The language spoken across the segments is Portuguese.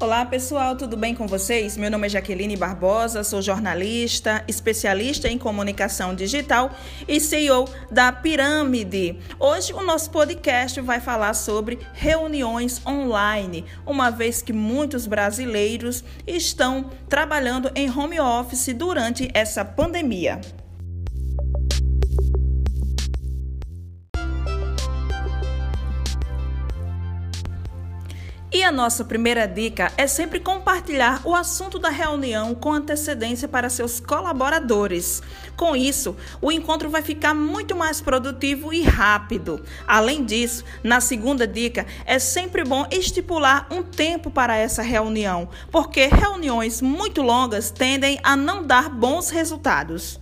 Olá pessoal, tudo bem com vocês? Meu nome é Jaqueline Barbosa, sou jornalista, especialista em comunicação digital e CEO da Pirâmide. Hoje o nosso podcast vai falar sobre reuniões online, uma vez que muitos brasileiros estão trabalhando em home office durante essa pandemia. E a nossa primeira dica é sempre compartilhar o assunto da reunião com antecedência para seus colaboradores. Com isso, o encontro vai ficar muito mais produtivo e rápido. Além disso, na segunda dica, é sempre bom estipular um tempo para essa reunião, porque reuniões muito longas tendem a não dar bons resultados.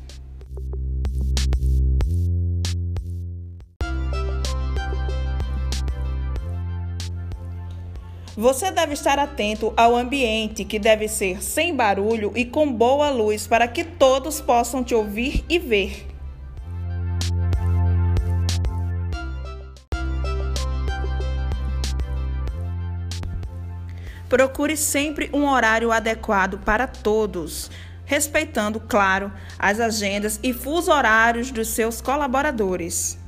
Você deve estar atento ao ambiente, que deve ser sem barulho e com boa luz, para que todos possam te ouvir e ver. Procure sempre um horário adequado para todos, respeitando, claro, as agendas e fuso horários dos seus colaboradores.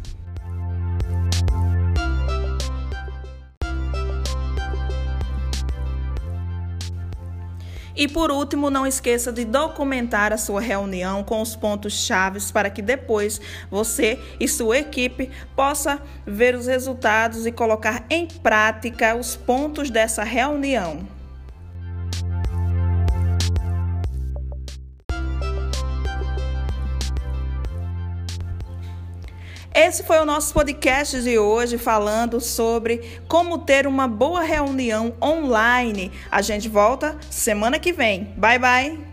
E por último, não esqueça de documentar a sua reunião com os pontos chaves para que depois você e sua equipe possa ver os resultados e colocar em prática os pontos dessa reunião. Esse foi o nosso podcast de hoje falando sobre como ter uma boa reunião online. A gente volta semana que vem. Bye bye.